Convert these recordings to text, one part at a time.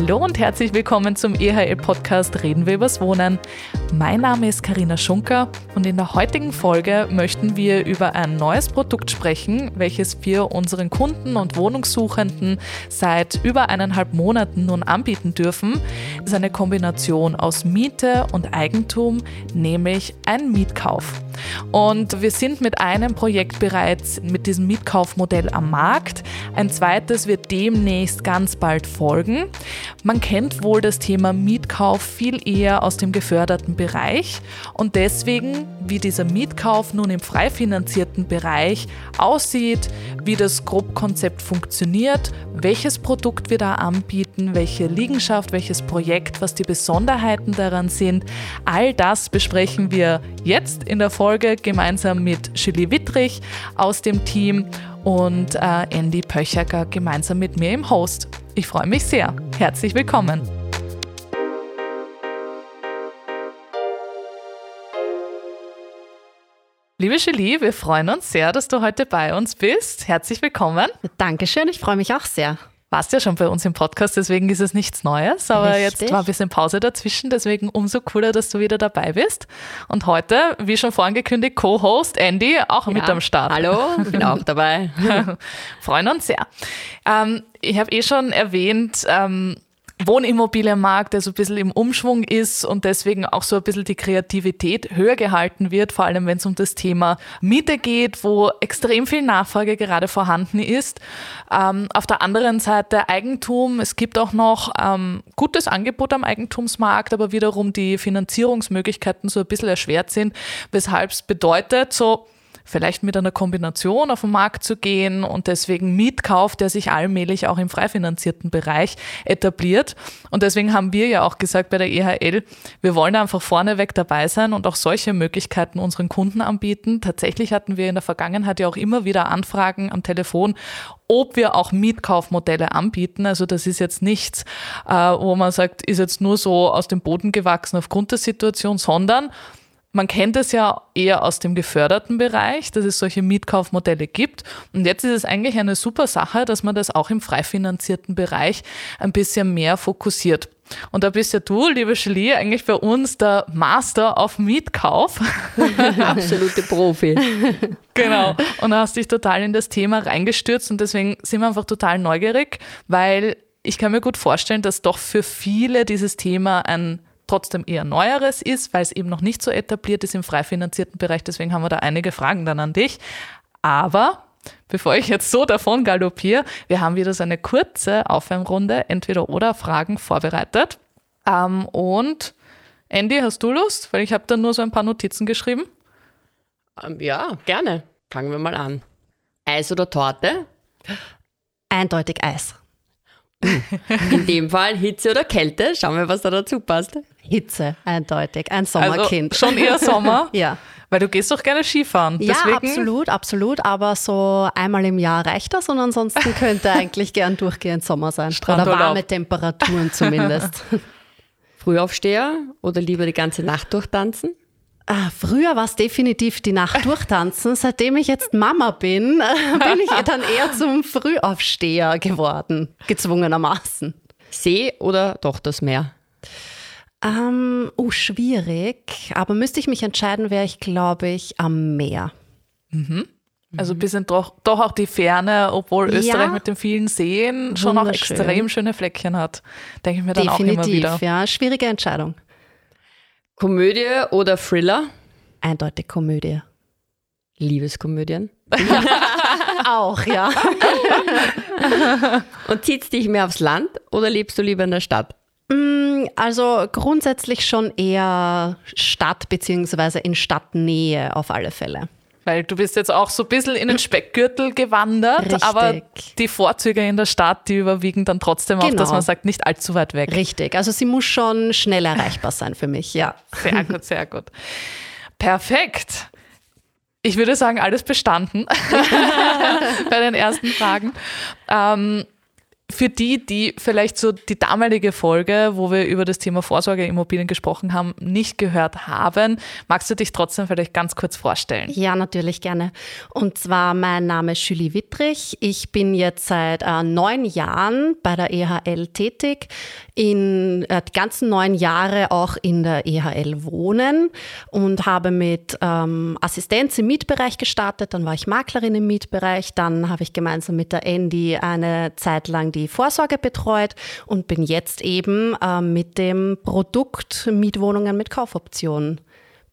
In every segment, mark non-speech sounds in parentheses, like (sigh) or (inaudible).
Hallo und herzlich willkommen zum EHL-Podcast Reden wir übers Wohnen. Mein Name ist Karina Schunker und in der heutigen Folge möchten wir über ein neues Produkt sprechen, welches wir unseren Kunden und Wohnungssuchenden seit über eineinhalb Monaten nun anbieten dürfen. Es ist eine Kombination aus Miete und Eigentum, nämlich ein Mietkauf. Und wir sind mit einem Projekt bereits mit diesem Mietkaufmodell am Markt. Ein zweites wird demnächst ganz bald folgen. Man kennt wohl das Thema Mietkauf viel eher aus dem geförderten Bereich und deswegen, wie dieser Mietkauf nun im frei finanzierten Bereich aussieht, wie das Grobkonzept funktioniert, welches Produkt wir da anbieten, welche Liegenschaft, welches Projekt, was die Besonderheiten daran sind, all das besprechen wir jetzt in der Folge gemeinsam mit Julie Wittrich aus dem Team und äh, Andy Pöchacker gemeinsam mit mir im Host. Ich freue mich sehr. Herzlich willkommen. Liebe Julie, wir freuen uns sehr, dass du heute bei uns bist. Herzlich willkommen. Dankeschön, ich freue mich auch sehr warst ja schon bei uns im Podcast, deswegen ist es nichts Neues. Aber Richtig. jetzt war ein bisschen Pause dazwischen, deswegen umso cooler, dass du wieder dabei bist. Und heute, wie schon vorangekündigt, Co-Host Andy auch ja. mit am Start. Hallo, bin auch dabei. (laughs) Freuen uns sehr. Ähm, ich habe eh schon erwähnt, ähm, Wohnimmobilienmarkt, der so ein bisschen im Umschwung ist und deswegen auch so ein bisschen die Kreativität höher gehalten wird, vor allem wenn es um das Thema Miete geht, wo extrem viel Nachfrage gerade vorhanden ist. Ähm, auf der anderen Seite Eigentum, es gibt auch noch ähm, gutes Angebot am Eigentumsmarkt, aber wiederum die Finanzierungsmöglichkeiten so ein bisschen erschwert sind, weshalb es bedeutet, so vielleicht mit einer Kombination auf den Markt zu gehen und deswegen Mietkauf, der sich allmählich auch im frei finanzierten Bereich etabliert. Und deswegen haben wir ja auch gesagt bei der EHL, wir wollen einfach vorneweg dabei sein und auch solche Möglichkeiten unseren Kunden anbieten. Tatsächlich hatten wir in der Vergangenheit ja auch immer wieder Anfragen am Telefon, ob wir auch Mietkaufmodelle anbieten. Also das ist jetzt nichts, äh, wo man sagt, ist jetzt nur so aus dem Boden gewachsen aufgrund der Situation, sondern man kennt es ja eher aus dem geförderten Bereich, dass es solche Mietkaufmodelle gibt. Und jetzt ist es eigentlich eine super Sache, dass man das auch im frei finanzierten Bereich ein bisschen mehr fokussiert. Und da bist ja du, liebe Julie, eigentlich bei uns der Master auf Mietkauf. (laughs) Absolute Profi. (laughs) genau. Und hast dich total in das Thema reingestürzt und deswegen sind wir einfach total neugierig, weil ich kann mir gut vorstellen, dass doch für viele dieses Thema ein trotzdem eher Neueres ist, weil es eben noch nicht so etabliert ist im frei finanzierten Bereich. Deswegen haben wir da einige Fragen dann an dich. Aber bevor ich jetzt so davon galoppiere, wir haben wieder so eine kurze Aufwärmrunde, entweder oder Fragen vorbereitet. Ähm, und Andy, hast du Lust? Weil ich habe da nur so ein paar Notizen geschrieben. Ähm, ja, gerne. Fangen wir mal an. Eis oder Torte? Eindeutig Eis. (laughs) In dem Fall Hitze oder Kälte. Schauen wir, was da dazu passt. Hitze, eindeutig. Ein Sommerkind. Also schon eher Sommer? (laughs) ja. Weil du gehst doch gerne Skifahren. Ja, absolut, absolut. Aber so einmal im Jahr reicht das und ansonsten könnte (laughs) eigentlich gern durchgehend Sommer sein. Strand oder warme Temperaturen zumindest. Frühaufsteher oder lieber die ganze Nacht durchtanzen? Ah, früher war es definitiv die Nacht (laughs) durchtanzen. Seitdem ich jetzt Mama bin, (laughs) bin ich dann eher zum Frühaufsteher geworden, gezwungenermaßen. See oder doch das Meer? Ähm, oh, schwierig. Aber müsste ich mich entscheiden, wäre ich, glaube ich, am Meer. Mhm. Also ein bisschen doch, doch auch die Ferne, obwohl Österreich ja. mit den vielen Seen schon auch extrem schöne Fleckchen hat. Denke ich mir dann Definitiv, auch immer wieder. ja. Schwierige Entscheidung. Komödie oder Thriller? Eindeutig Komödie. Liebeskomödien? (laughs) Auch, ja. (laughs) Und zieht dich mehr aufs Land oder lebst du lieber in der Stadt? Mm, also grundsätzlich schon eher Stadt beziehungsweise in Stadtnähe auf alle Fälle. Weil du bist jetzt auch so ein bisschen in den (laughs) Speckgürtel gewandert, Richtig. aber die Vorzüge in der Stadt, die überwiegen dann trotzdem genau. auch, dass man sagt, nicht allzu weit weg. Richtig, also sie muss schon schnell erreichbar sein für mich, ja. Sehr (laughs) gut, sehr gut. Perfekt. Ich würde sagen, alles bestanden (laughs) bei den ersten Fragen. Ähm, für die, die vielleicht so die damalige Folge, wo wir über das Thema Vorsorgeimmobilien gesprochen haben, nicht gehört haben, magst du dich trotzdem vielleicht ganz kurz vorstellen? Ja, natürlich gerne. Und zwar, mein Name ist Julie Wittrich. Ich bin jetzt seit äh, neun Jahren bei der EHL tätig, in äh, die ganzen neun Jahre auch in der EHL wohnen und habe mit ähm, Assistenz im Mietbereich gestartet. Dann war ich Maklerin im Mietbereich. Dann habe ich gemeinsam mit der Andy eine Zeit lang die Vorsorge betreut und bin jetzt eben äh, mit dem Produkt Mietwohnungen mit Kaufoptionen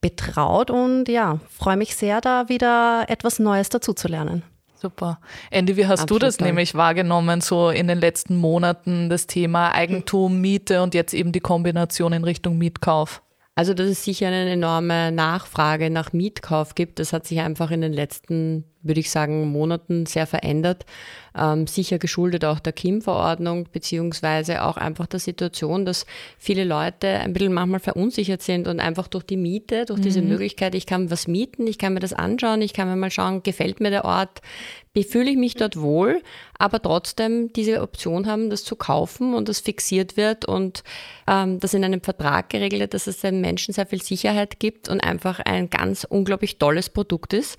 betraut und ja, freue mich sehr, da wieder etwas Neues dazuzulernen. Super. Andy, wie hast Absolut du das nämlich wahrgenommen, so in den letzten Monaten, das Thema Eigentum, Miete und jetzt eben die Kombination in Richtung Mietkauf? Also, dass es sicher eine enorme Nachfrage nach Mietkauf gibt, das hat sich einfach in den letzten, würde ich sagen, Monaten sehr verändert. Ähm, sicher geschuldet auch der KIM-Verordnung, beziehungsweise auch einfach der Situation, dass viele Leute ein bisschen manchmal verunsichert sind und einfach durch die Miete, durch mhm. diese Möglichkeit, ich kann was mieten, ich kann mir das anschauen, ich kann mir mal schauen, gefällt mir der Ort, fühle ich mich dort wohl, aber trotzdem diese Option haben, das zu kaufen und das fixiert wird und ähm, das in einem Vertrag geregelt wird, dass es den Menschen sehr viel Sicherheit gibt und einfach ein ganz unglaublich tolles Produkt ist.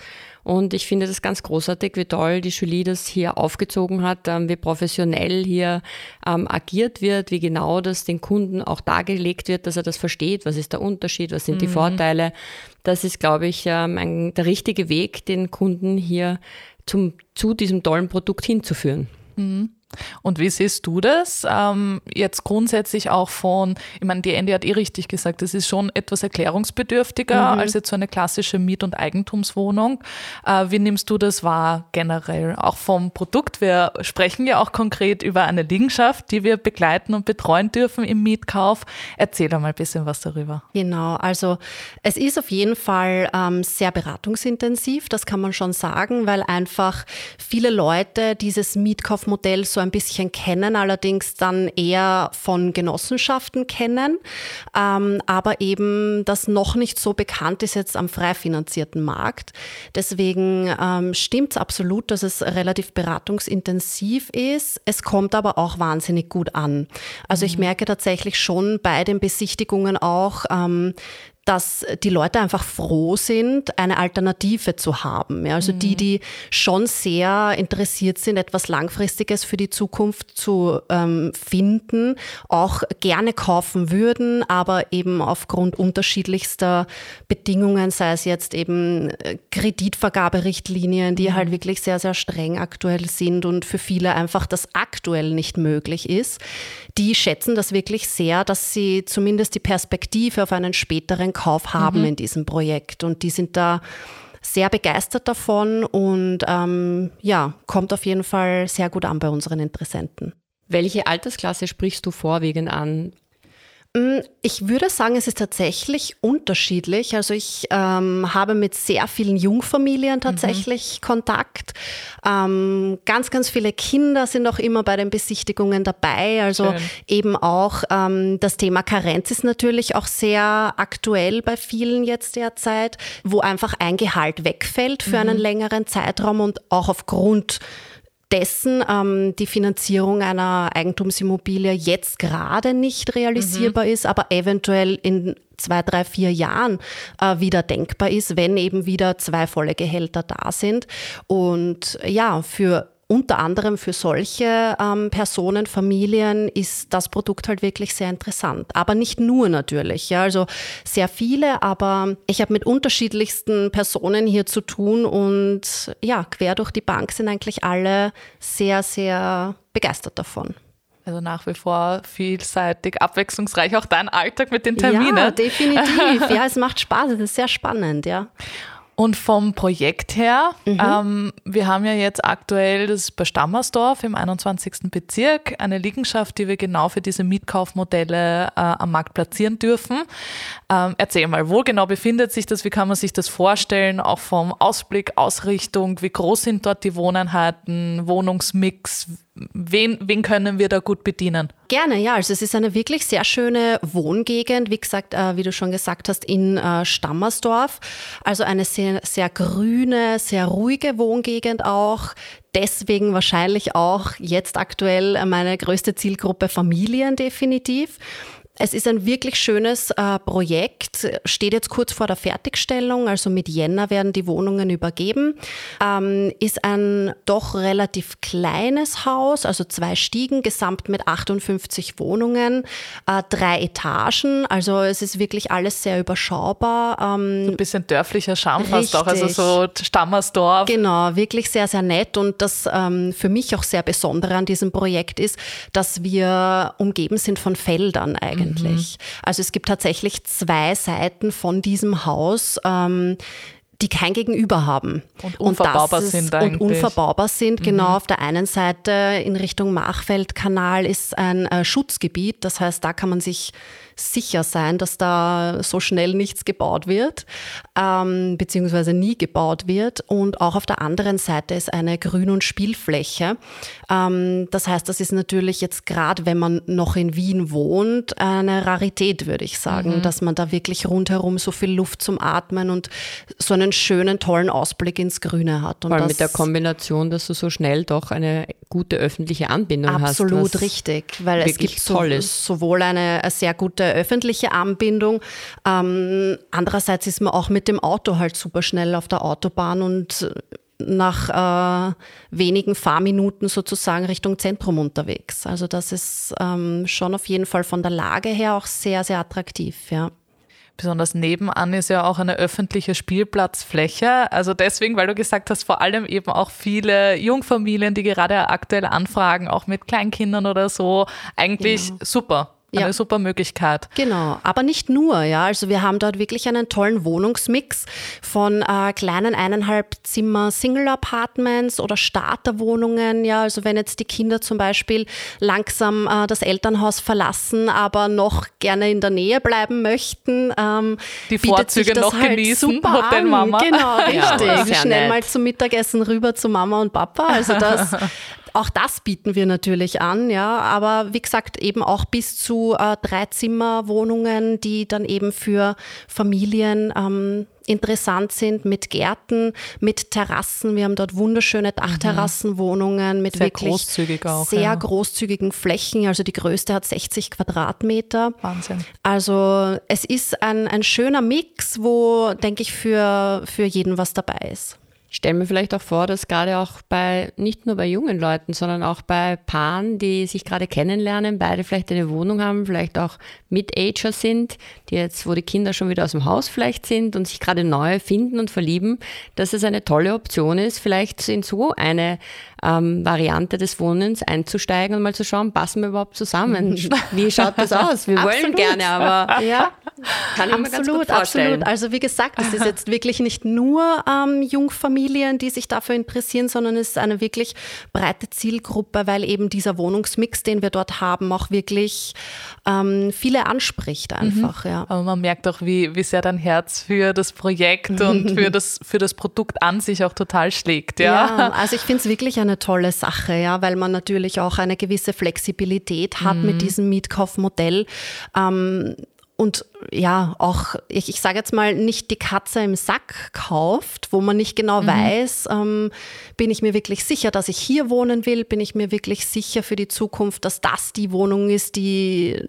Und ich finde das ganz großartig, wie toll die Julie das hier aufgezogen hat, ähm, wie professionell hier ähm, agiert wird, wie genau das den Kunden auch dargelegt wird, dass er das versteht, was ist der Unterschied, was sind mhm. die Vorteile. Das ist, glaube ich, ähm, ein, der richtige Weg, den Kunden hier zum, zu diesem tollen Produkt hinzuführen. Mhm. Und wie siehst du das? Ähm, jetzt grundsätzlich auch von, ich meine, die Andy hat eh richtig gesagt, das ist schon etwas erklärungsbedürftiger mhm. als jetzt so eine klassische Miet- und Eigentumswohnung. Äh, wie nimmst du das wahr generell? Auch vom Produkt. Wir sprechen ja auch konkret über eine Liegenschaft, die wir begleiten und betreuen dürfen im Mietkauf. Erzähl doch mal ein bisschen was darüber. Genau, also es ist auf jeden Fall ähm, sehr beratungsintensiv, das kann man schon sagen, weil einfach viele Leute dieses Mietkaufmodell so so ein bisschen kennen, allerdings dann eher von Genossenschaften kennen, ähm, aber eben das noch nicht so bekannt ist jetzt am frei finanzierten Markt. Deswegen ähm, stimmt es absolut, dass es relativ beratungsintensiv ist. Es kommt aber auch wahnsinnig gut an. Also ich mhm. merke tatsächlich schon bei den Besichtigungen auch, ähm, dass die Leute einfach froh sind, eine Alternative zu haben. Ja, also mhm. die, die schon sehr interessiert sind, etwas Langfristiges für die Zukunft zu ähm, finden, auch gerne kaufen würden, aber eben aufgrund unterschiedlichster Bedingungen, sei es jetzt eben äh, Kreditvergaberichtlinien, die mhm. halt wirklich sehr, sehr streng aktuell sind und für viele einfach das aktuell nicht möglich ist, die schätzen das wirklich sehr, dass sie zumindest die Perspektive auf einen späteren Kauf haben mhm. in diesem Projekt. Und die sind da sehr begeistert davon und ähm, ja, kommt auf jeden Fall sehr gut an bei unseren Interessenten. Welche Altersklasse sprichst du vorwiegend an? Mm, ich würde sagen, es ist tatsächlich unterschiedlich. Also ich ähm, habe mit sehr vielen Jungfamilien tatsächlich mhm. Kontakt. Ähm, ganz, ganz viele Kinder sind auch immer bei den Besichtigungen dabei. Also Schön. eben auch ähm, das Thema Karenz ist natürlich auch sehr aktuell bei vielen jetzt derzeit, wo einfach ein Gehalt wegfällt für mhm. einen längeren Zeitraum und auch aufgrund dessen ähm, die Finanzierung einer Eigentumsimmobilie jetzt gerade nicht realisierbar mhm. ist, aber eventuell in zwei, drei, vier Jahren äh, wieder denkbar ist, wenn eben wieder zwei volle Gehälter da sind. Und ja, für unter anderem für solche ähm, Personen, Familien ist das Produkt halt wirklich sehr interessant. Aber nicht nur natürlich. Ja, also sehr viele, aber ich habe mit unterschiedlichsten Personen hier zu tun und ja, quer durch die Bank sind eigentlich alle sehr, sehr begeistert davon. Also nach wie vor vielseitig, abwechslungsreich, auch dein Alltag mit den Terminen. Ja, definitiv. (laughs) Ja, es macht Spaß, es ist sehr spannend, ja. Und vom Projekt her, mhm. ähm, wir haben ja jetzt aktuell das bei Stammersdorf im 21. Bezirk eine Liegenschaft, die wir genau für diese Mietkaufmodelle äh, am Markt platzieren dürfen. Ähm, erzähl mal, wo genau befindet sich das? Wie kann man sich das vorstellen? Auch vom Ausblick, Ausrichtung, wie groß sind dort die Wohneinheiten, Wohnungsmix? Wen, wen können wir da gut bedienen? Gerne, ja. Also es ist eine wirklich sehr schöne Wohngegend, wie gesagt, äh, wie du schon gesagt hast, in äh, Stammersdorf. Also eine sehr, sehr grüne, sehr ruhige Wohngegend auch. Deswegen wahrscheinlich auch jetzt aktuell meine größte Zielgruppe Familien definitiv. Es ist ein wirklich schönes äh, Projekt, steht jetzt kurz vor der Fertigstellung, also mit Jänner werden die Wohnungen übergeben. Ähm, ist ein doch relativ kleines Haus, also zwei Stiegen, gesamt mit 58 Wohnungen, äh, drei Etagen, also es ist wirklich alles sehr überschaubar. Ähm, so ein bisschen dörflicher Charme fast auch, also so Stammersdorf. Genau, wirklich sehr, sehr nett und das ähm, für mich auch sehr Besondere an diesem Projekt ist, dass wir umgeben sind von Feldern eigentlich eigentlich. Mhm. Also es gibt tatsächlich zwei Seiten von diesem Haus. Ähm, die kein Gegenüber haben. Und unverbaubar ist, sind eigentlich. Und unverbaubar sind, genau. Mhm. Auf der einen Seite in Richtung Machfeldkanal ist ein äh, Schutzgebiet. Das heißt, da kann man sich sicher sein, dass da so schnell nichts gebaut wird, ähm, beziehungsweise nie gebaut wird. Und auch auf der anderen Seite ist eine Grün- und Spielfläche. Ähm, das heißt, das ist natürlich jetzt gerade, wenn man noch in Wien wohnt, eine Rarität, würde ich sagen, mhm. dass man da wirklich rundherum so viel Luft zum Atmen und so einen schönen, tollen Ausblick ins Grüne hat. Und Vor allem mit der Kombination, dass du so schnell doch eine gute öffentliche Anbindung absolut hast. Absolut richtig, weil es gibt so, sowohl eine, eine sehr gute öffentliche Anbindung. Ähm, andererseits ist man auch mit dem Auto halt super schnell auf der Autobahn und nach äh, wenigen Fahrminuten sozusagen Richtung Zentrum unterwegs. Also das ist ähm, schon auf jeden Fall von der Lage her auch sehr, sehr attraktiv, ja. Besonders nebenan ist ja auch eine öffentliche Spielplatzfläche. Also deswegen, weil du gesagt hast, vor allem eben auch viele Jungfamilien, die gerade aktuell anfragen, auch mit Kleinkindern oder so. Eigentlich ja. super. Eine ja. super Möglichkeit. Genau, aber nicht nur, ja. Also wir haben dort wirklich einen tollen Wohnungsmix von äh, kleinen eineinhalb Zimmer Single-Apartments oder Starterwohnungen, ja. Also wenn jetzt die Kinder zum Beispiel langsam äh, das Elternhaus verlassen, aber noch gerne in der Nähe bleiben möchten, ähm, die Vorzüge noch halt genießen, super Hotel Mama. Genau, (laughs) richtig. Ja, Schnell nett. mal zum Mittagessen rüber zu Mama und Papa. Also das (laughs) Auch das bieten wir natürlich an, ja. Aber wie gesagt, eben auch bis zu äh, Dreizimmerwohnungen, die dann eben für Familien ähm, interessant sind mit Gärten, mit Terrassen. Wir haben dort wunderschöne Dachterrassenwohnungen mit sehr wirklich großzügig auch, sehr ja. großzügigen Flächen. Also die größte hat 60 Quadratmeter. Wahnsinn. Also es ist ein, ein schöner Mix, wo, denke ich, für, für jeden was dabei ist. Ich stelle mir vielleicht auch vor, dass gerade auch bei, nicht nur bei jungen Leuten, sondern auch bei Paaren, die sich gerade kennenlernen, beide vielleicht eine Wohnung haben, vielleicht auch Mid-Ager sind, die jetzt, wo die Kinder schon wieder aus dem Haus vielleicht sind und sich gerade neu finden und verlieben, dass es eine tolle Option ist, vielleicht in so eine ähm, Variante des Wohnens einzusteigen und mal zu schauen, passen wir überhaupt zusammen? (laughs) Wie schaut das aus? Wir wollen gerne, aber ja, kann ich absolut, mir ganz gut vorstellen. Absolut. Also wie gesagt, es ist jetzt wirklich nicht nur ähm, Jungfamilien, die sich dafür interessieren, sondern es ist eine wirklich breite Zielgruppe, weil eben dieser Wohnungsmix, den wir dort haben, auch wirklich ähm, viele anspricht einfach. Mhm. Ja. Aber man merkt auch, wie, wie sehr dein Herz für das Projekt und (laughs) für das, für das Produkt an sich auch total schlägt. Ja, ja also ich finde es wirklich eine tolle Sache, ja, weil man natürlich auch eine gewisse Flexibilität hat mhm. mit diesem Mietkaufmodell. Ähm, und ja, auch, ich, ich sage jetzt mal, nicht die Katze im Sack kauft, wo man nicht genau mhm. weiß, ähm, bin ich mir wirklich sicher, dass ich hier wohnen will, bin ich mir wirklich sicher für die Zukunft, dass das die Wohnung ist, die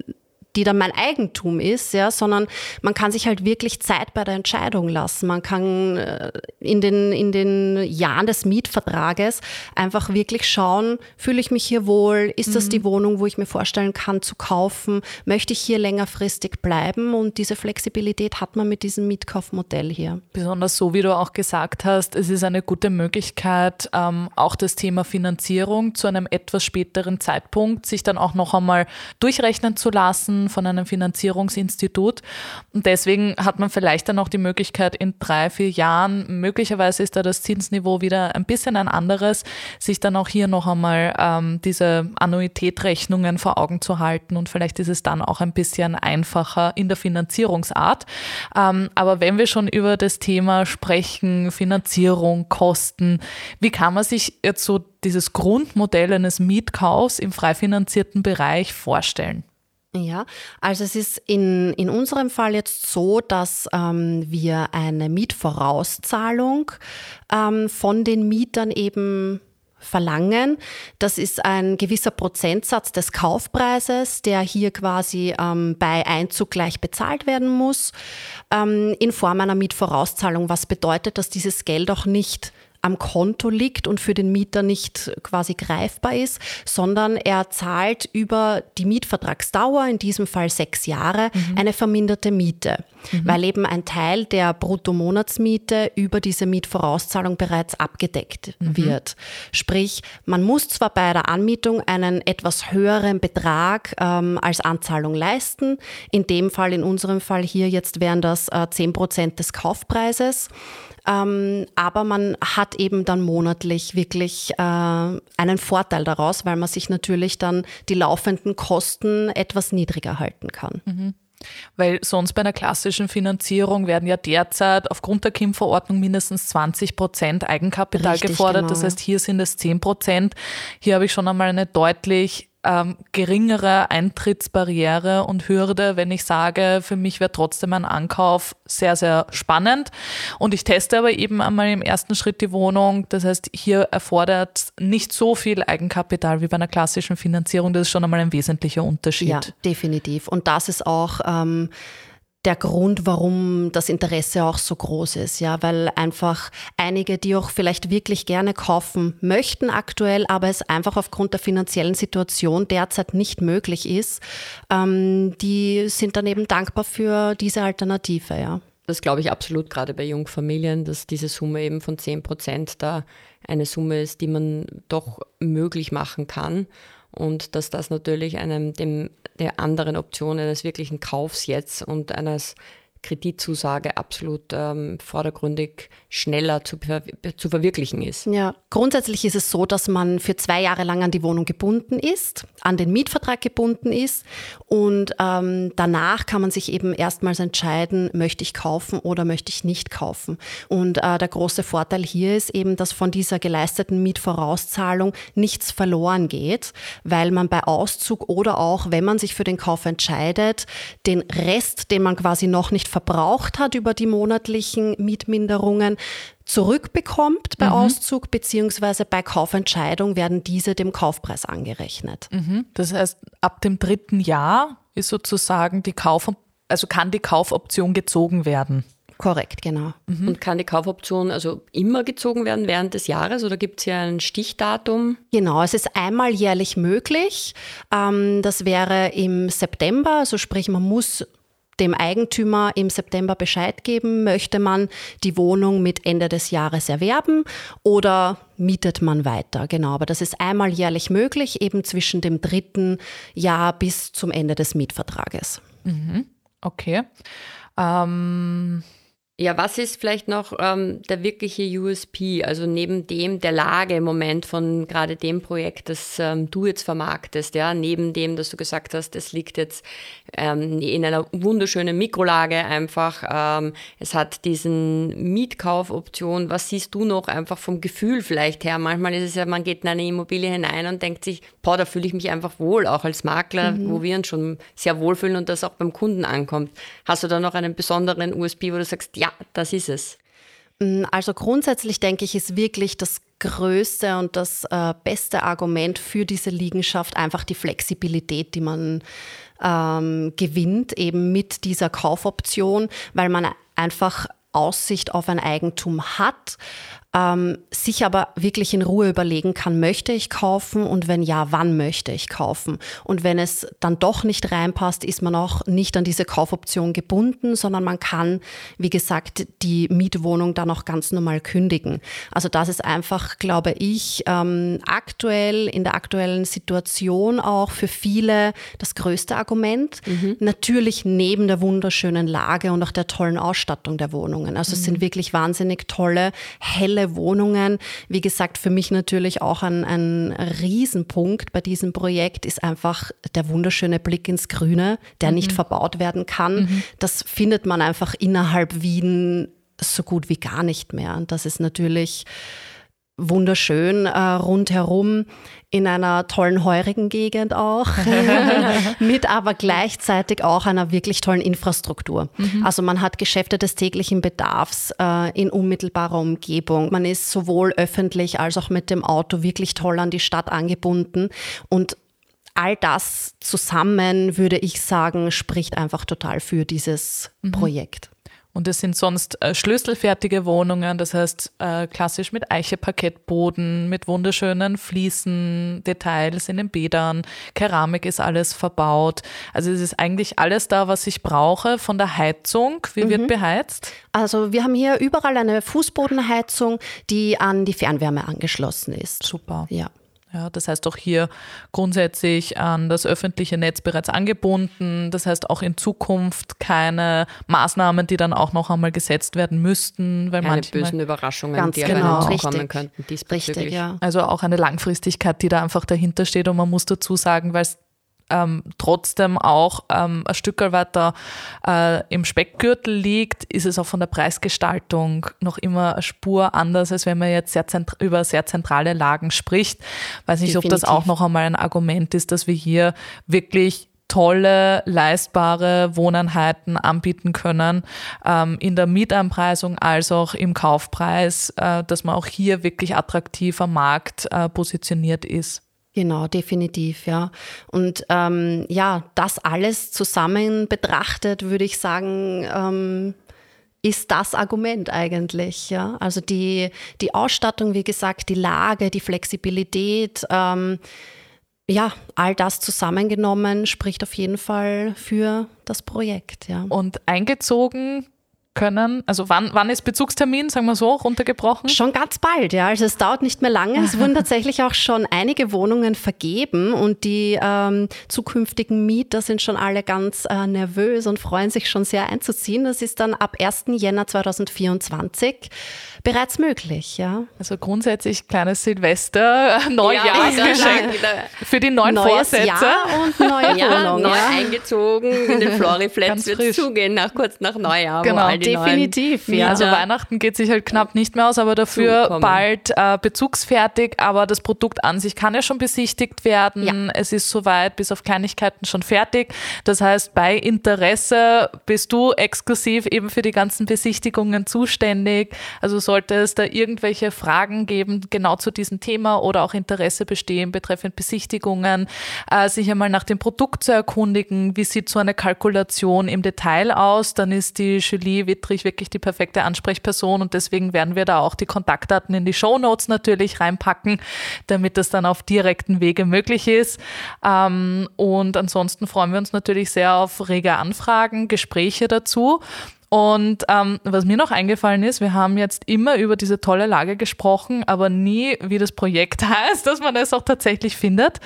die dann mein Eigentum ist, ja, sondern man kann sich halt wirklich Zeit bei der Entscheidung lassen. Man kann äh, in den, in den Jahren des Mietvertrages einfach wirklich schauen, fühle ich mich hier wohl? Ist das die mhm. Wohnung, wo ich mir vorstellen kann zu kaufen? Möchte ich hier längerfristig bleiben? Und diese Flexibilität hat man mit diesem Mietkaufmodell hier. Besonders so, wie du auch gesagt hast, es ist eine gute Möglichkeit, ähm, auch das Thema Finanzierung zu einem etwas späteren Zeitpunkt sich dann auch noch einmal durchrechnen zu lassen lassen von einem Finanzierungsinstitut. Und deswegen hat man vielleicht dann auch die Möglichkeit, in drei, vier Jahren, möglicherweise ist da das Zinsniveau wieder ein bisschen ein anderes, sich dann auch hier noch einmal ähm, diese Annuitätrechnungen vor Augen zu halten. Und vielleicht ist es dann auch ein bisschen einfacher in der Finanzierungsart. Ähm, aber wenn wir schon über das Thema sprechen, Finanzierung, Kosten, wie kann man sich jetzt so dieses Grundmodell eines Mietkaufs im frei finanzierten Bereich vorstellen? Ja, also es ist in, in unserem Fall jetzt so, dass ähm, wir eine Mietvorauszahlung ähm, von den Mietern eben verlangen. Das ist ein gewisser Prozentsatz des Kaufpreises, der hier quasi ähm, bei Einzug gleich bezahlt werden muss, ähm, in Form einer Mietvorauszahlung, was bedeutet, dass dieses Geld auch nicht am Konto liegt und für den Mieter nicht quasi greifbar ist, sondern er zahlt über die Mietvertragsdauer, in diesem Fall sechs Jahre, mhm. eine verminderte Miete, mhm. weil eben ein Teil der Bruttomonatsmiete über diese Mietvorauszahlung bereits abgedeckt mhm. wird. Sprich, man muss zwar bei der Anmietung einen etwas höheren Betrag ähm, als Anzahlung leisten, in dem Fall, in unserem Fall hier jetzt wären das äh, 10 Prozent des Kaufpreises. Ähm, aber man hat eben dann monatlich wirklich äh, einen Vorteil daraus, weil man sich natürlich dann die laufenden Kosten etwas niedriger halten kann. Mhm. Weil sonst bei einer klassischen Finanzierung werden ja derzeit aufgrund der KIM-Verordnung mindestens 20 Prozent Eigenkapital Richtig, gefordert. Genau. Das heißt, hier sind es 10 Prozent. Hier habe ich schon einmal eine deutlich ähm, geringere Eintrittsbarriere und Hürde, wenn ich sage, für mich wäre trotzdem ein Ankauf sehr, sehr spannend. Und ich teste aber eben einmal im ersten Schritt die Wohnung. Das heißt, hier erfordert nicht so viel Eigenkapital wie bei einer klassischen Finanzierung. Das ist schon einmal ein wesentlicher Unterschied. Ja, definitiv. Und das ist auch ähm, der Grund, warum das Interesse auch so groß ist, ja, weil einfach einige, die auch vielleicht wirklich gerne kaufen möchten aktuell, aber es einfach aufgrund der finanziellen Situation derzeit nicht möglich ist, ähm, die sind dann eben dankbar für diese Alternative, ja. Das glaube ich absolut gerade bei Jungfamilien, dass diese Summe eben von 10 Prozent da eine Summe ist, die man doch möglich machen kann und dass das natürlich einem dem der anderen Option eines wirklichen Kaufs jetzt und eines Kreditzusage absolut ähm, vordergründig schneller zu, zu verwirklichen ist. Ja, grundsätzlich ist es so, dass man für zwei Jahre lang an die Wohnung gebunden ist, an den Mietvertrag gebunden ist und ähm, danach kann man sich eben erstmals entscheiden, möchte ich kaufen oder möchte ich nicht kaufen. Und äh, der große Vorteil hier ist eben, dass von dieser geleisteten Mietvorauszahlung nichts verloren geht, weil man bei Auszug oder auch, wenn man sich für den Kauf entscheidet, den Rest, den man quasi noch nicht verbraucht hat über die monatlichen Mietminderungen, zurückbekommt bei mhm. Auszug, beziehungsweise bei Kaufentscheidung werden diese dem Kaufpreis angerechnet. Mhm. Das heißt, ab dem dritten Jahr ist sozusagen die Kauf, also kann die Kaufoption gezogen werden. Korrekt, genau. Mhm. Und kann die Kaufoption also immer gezogen werden während des Jahres oder gibt es hier ein Stichdatum? Genau, es ist einmal jährlich möglich. Ähm, das wäre im September, also sprich, man muss dem Eigentümer im September Bescheid geben, möchte man die Wohnung mit Ende des Jahres erwerben oder mietet man weiter. Genau, aber das ist einmal jährlich möglich, eben zwischen dem dritten Jahr bis zum Ende des Mietvertrages. Mhm. Okay. Ähm ja, was ist vielleicht noch ähm, der wirkliche USP? Also neben dem der Lage im Moment von gerade dem Projekt, das ähm, du jetzt vermarktest, ja, neben dem, dass du gesagt hast, es liegt jetzt ähm, in einer wunderschönen Mikrolage einfach. Ähm, es hat diesen Mietkaufoption. Was siehst du noch einfach vom Gefühl vielleicht her? Manchmal ist es ja, man geht in eine Immobilie hinein und denkt sich, boah, da fühle ich mich einfach wohl, auch als Makler, mhm. wo wir uns schon sehr wohlfühlen und das auch beim Kunden ankommt. Hast du da noch einen besonderen USP, wo du sagst, ja, das ist es? Mm, also grundsätzlich denke ich, ist wirklich das größte und das äh, beste Argument für diese Liegenschaft einfach die Flexibilität, die man ähm, gewinnt, eben mit dieser Kaufoption, weil man einfach Aussicht auf ein Eigentum hat ähm, sich aber wirklich in Ruhe überlegen kann, möchte ich kaufen und wenn ja, wann möchte ich kaufen. Und wenn es dann doch nicht reinpasst, ist man auch nicht an diese Kaufoption gebunden, sondern man kann, wie gesagt, die Mietwohnung dann auch ganz normal kündigen. Also das ist einfach, glaube ich, ähm, aktuell, in der aktuellen Situation auch für viele das größte Argument. Mhm. Natürlich neben der wunderschönen Lage und auch der tollen Ausstattung der Wohnungen. Also es sind mhm. wirklich wahnsinnig tolle, helle Wohnungen. Wie gesagt, für mich natürlich auch ein, ein Riesenpunkt bei diesem Projekt ist einfach der wunderschöne Blick ins Grüne, der mhm. nicht verbaut werden kann. Mhm. Das findet man einfach innerhalb Wien so gut wie gar nicht mehr. Und das ist natürlich wunderschön äh, rundherum in einer tollen heurigen Gegend auch, (laughs) mit aber gleichzeitig auch einer wirklich tollen Infrastruktur. Mhm. Also man hat Geschäfte des täglichen Bedarfs äh, in unmittelbarer Umgebung. Man ist sowohl öffentlich als auch mit dem Auto wirklich toll an die Stadt angebunden und all das zusammen, würde ich sagen, spricht einfach total für dieses mhm. Projekt. Und es sind sonst äh, schlüsselfertige Wohnungen, das heißt äh, klassisch mit Eiche-Parkettboden, mit wunderschönen Fliesen, Details in den Bädern, Keramik ist alles verbaut. Also es ist eigentlich alles da, was ich brauche von der Heizung. Wie mhm. wird beheizt? Also wir haben hier überall eine Fußbodenheizung, die an die Fernwärme angeschlossen ist. Super. Ja. Ja, das heißt auch hier grundsätzlich an das öffentliche Netz bereits angebunden. Das heißt auch in Zukunft keine Maßnahmen, die dann auch noch einmal gesetzt werden müssten, weil keine manchmal bösen Überraschungen, die genau. kommen könnten diesbezüglich. Richtig, ja. Also auch eine Langfristigkeit, die da einfach dahinter steht. Und man muss dazu sagen, weil es ähm, trotzdem auch ähm, ein Stück weiter äh, im Speckgürtel liegt, ist es auch von der Preisgestaltung noch immer eine Spur anders, als wenn man jetzt sehr über sehr zentrale Lagen spricht. Weiß nicht, Definitiv. ob das auch noch einmal ein Argument ist, dass wir hier wirklich tolle, leistbare Wohneinheiten anbieten können, ähm, in der Mietanpreisung als auch im Kaufpreis, äh, dass man auch hier wirklich attraktiv am Markt äh, positioniert ist. Genau, definitiv, ja. Und ähm, ja, das alles zusammen betrachtet, würde ich sagen, ähm, ist das Argument eigentlich, ja. Also die, die Ausstattung, wie gesagt, die Lage, die Flexibilität, ähm, ja, all das zusammengenommen spricht auf jeden Fall für das Projekt, ja. Und eingezogen können? Also wann, wann ist Bezugstermin, sagen wir so, runtergebrochen? Schon ganz bald, ja. Also es dauert nicht mehr lange. Es wurden (laughs) tatsächlich auch schon einige Wohnungen vergeben und die ähm, zukünftigen Mieter sind schon alle ganz äh, nervös und freuen sich schon sehr einzuziehen. Das ist dann ab 1. Jänner 2024 bereits möglich, ja. Also grundsätzlich kleines Silvester, (laughs) Neujahrsgeschenk ja, für die neuen Neues Vorsätze. Jahr und neue (laughs) ja, Wohnung. Neu ja. eingezogen, in den (laughs) Floriflats wird zugehen, nach, kurz nach Neujahr. Genau, definitiv. Ja. Also Weihnachten geht sich halt knapp nicht mehr aus, aber dafür Zukommen. bald äh, bezugsfertig. Aber das Produkt an sich kann ja schon besichtigt werden. Es ist soweit bis auf Kleinigkeiten schon fertig. Das heißt, bei Interesse bist du exklusiv eben für die ganzen Besichtigungen zuständig. Also sollte es da irgendwelche Fragen geben, genau zu diesem Thema oder auch Interesse bestehen betreffend Besichtigungen, äh, sich einmal nach dem Produkt zu erkundigen, wie sieht so eine Kalkulation im Detail aus, dann ist die Julie Wittrich wirklich die perfekte Ansprechperson und deswegen werden wir da auch die Kontaktdaten in die Show Notes natürlich reinpacken, damit das dann auf direkten Wege möglich ist. Ähm, und ansonsten freuen wir uns natürlich sehr auf rege Anfragen, Gespräche dazu. Und ähm, was mir noch eingefallen ist, wir haben jetzt immer über diese tolle Lage gesprochen, aber nie, wie das Projekt (laughs) heißt, dass man es auch tatsächlich findet.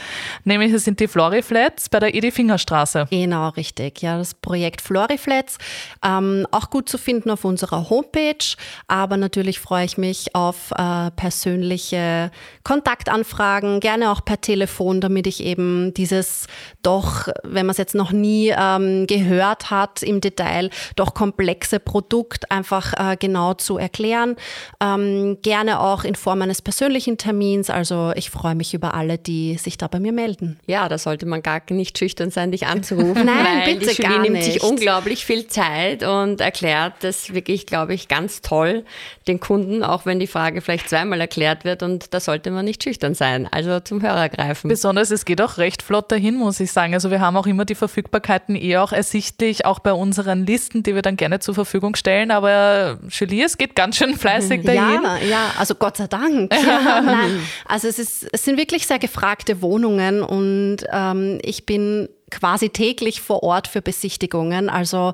Nämlich es sind die Floriflats bei der Edi-Fingerstraße. Genau, richtig. Ja, das Projekt Floriflats, ähm, auch gut zu finden auf unserer Homepage. Aber natürlich freue ich mich auf äh, persönliche Kontaktanfragen, gerne auch per Telefon, damit ich eben dieses doch, wenn man es jetzt noch nie ähm, gehört hat im Detail, doch komplett komplexe Produkt einfach äh, genau zu erklären. Ähm, gerne auch in Form eines persönlichen Termins. Also ich freue mich über alle, die sich da bei mir melden. Ja, da sollte man gar nicht schüchtern sein, dich anzurufen. (laughs) Nein, weil bitte die Julie nimmt sich unglaublich viel Zeit und erklärt das wirklich, glaube ich, ganz toll den Kunden, auch wenn die Frage vielleicht zweimal erklärt wird und da sollte man nicht schüchtern sein. Also zum Hörer greifen. Besonders, es geht auch recht flott dahin, muss ich sagen. Also wir haben auch immer die Verfügbarkeiten eh auch ersichtlich, auch bei unseren Listen, die wir dann gerne zur Verfügung stellen. Aber Julie, es geht ganz schön fleißig (laughs) dahin. Ja, ja, also Gott sei Dank. (laughs) Ja, nein. Also es, ist, es sind wirklich sehr gefragte Wohnungen und ähm, ich bin quasi täglich vor Ort für Besichtigungen. Also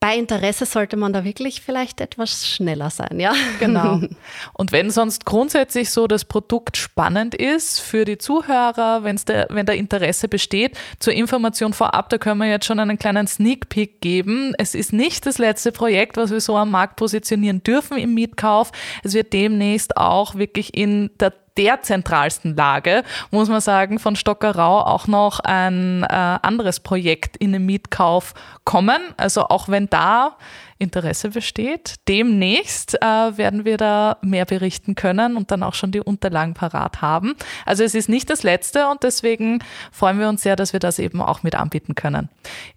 bei Interesse sollte man da wirklich vielleicht etwas schneller sein, ja. Genau. (laughs) Und wenn sonst grundsätzlich so das Produkt spannend ist für die Zuhörer, wenn's der, wenn da Interesse besteht, zur Information vorab, da können wir jetzt schon einen kleinen Sneak Peek geben. Es ist nicht das letzte Projekt, was wir so am Markt positionieren dürfen im Mietkauf. Es wird demnächst auch wirklich in der der zentralsten Lage, muss man sagen, von Stockerau auch noch ein äh, anderes Projekt in den Mietkauf kommen. Also auch wenn da Interesse besteht. Demnächst äh, werden wir da mehr berichten können und dann auch schon die Unterlagen parat haben. Also es ist nicht das letzte und deswegen freuen wir uns sehr, dass wir das eben auch mit anbieten können.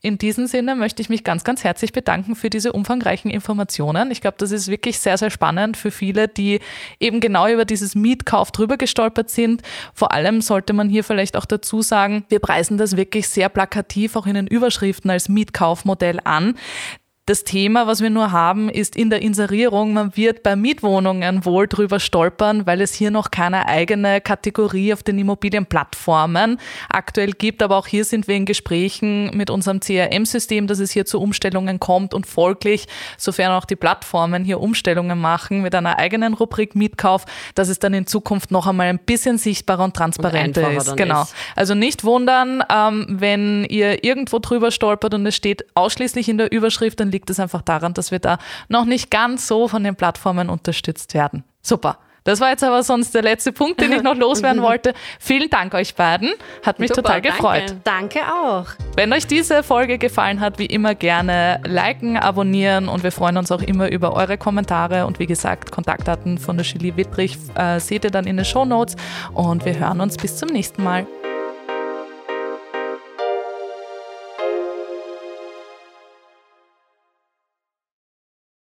In diesem Sinne möchte ich mich ganz, ganz herzlich bedanken für diese umfangreichen Informationen. Ich glaube, das ist wirklich sehr, sehr spannend für viele, die eben genau über dieses Mietkauf drüber gestolpert sind. Vor allem sollte man hier vielleicht auch dazu sagen, wir preisen das wirklich sehr plakativ auch in den Überschriften als Mietkaufmodell an. Das Thema, was wir nur haben, ist in der Inserierung, man wird bei Mietwohnungen wohl drüber stolpern, weil es hier noch keine eigene Kategorie auf den Immobilienplattformen aktuell gibt. Aber auch hier sind wir in Gesprächen mit unserem CRM-System, dass es hier zu Umstellungen kommt und folglich, sofern auch die Plattformen hier Umstellungen machen mit einer eigenen Rubrik Mietkauf, dass es dann in Zukunft noch einmal ein bisschen sichtbarer und transparenter und ist. Genau. Ist. Also nicht wundern, ähm, wenn ihr irgendwo drüber stolpert und es steht ausschließlich in der Überschrift, dann liegt es einfach daran, dass wir da noch nicht ganz so von den Plattformen unterstützt werden. Super. Das war jetzt aber sonst der letzte Punkt, den ich noch (laughs) loswerden wollte. Vielen Dank euch beiden. Hat mich Super, total gefreut. Danke. danke auch. Wenn euch diese Folge gefallen hat, wie immer gerne liken, abonnieren und wir freuen uns auch immer über eure Kommentare. Und wie gesagt, Kontaktdaten von der Julie Wittrich äh, seht ihr dann in den Show Notes und wir hören uns bis zum nächsten Mal.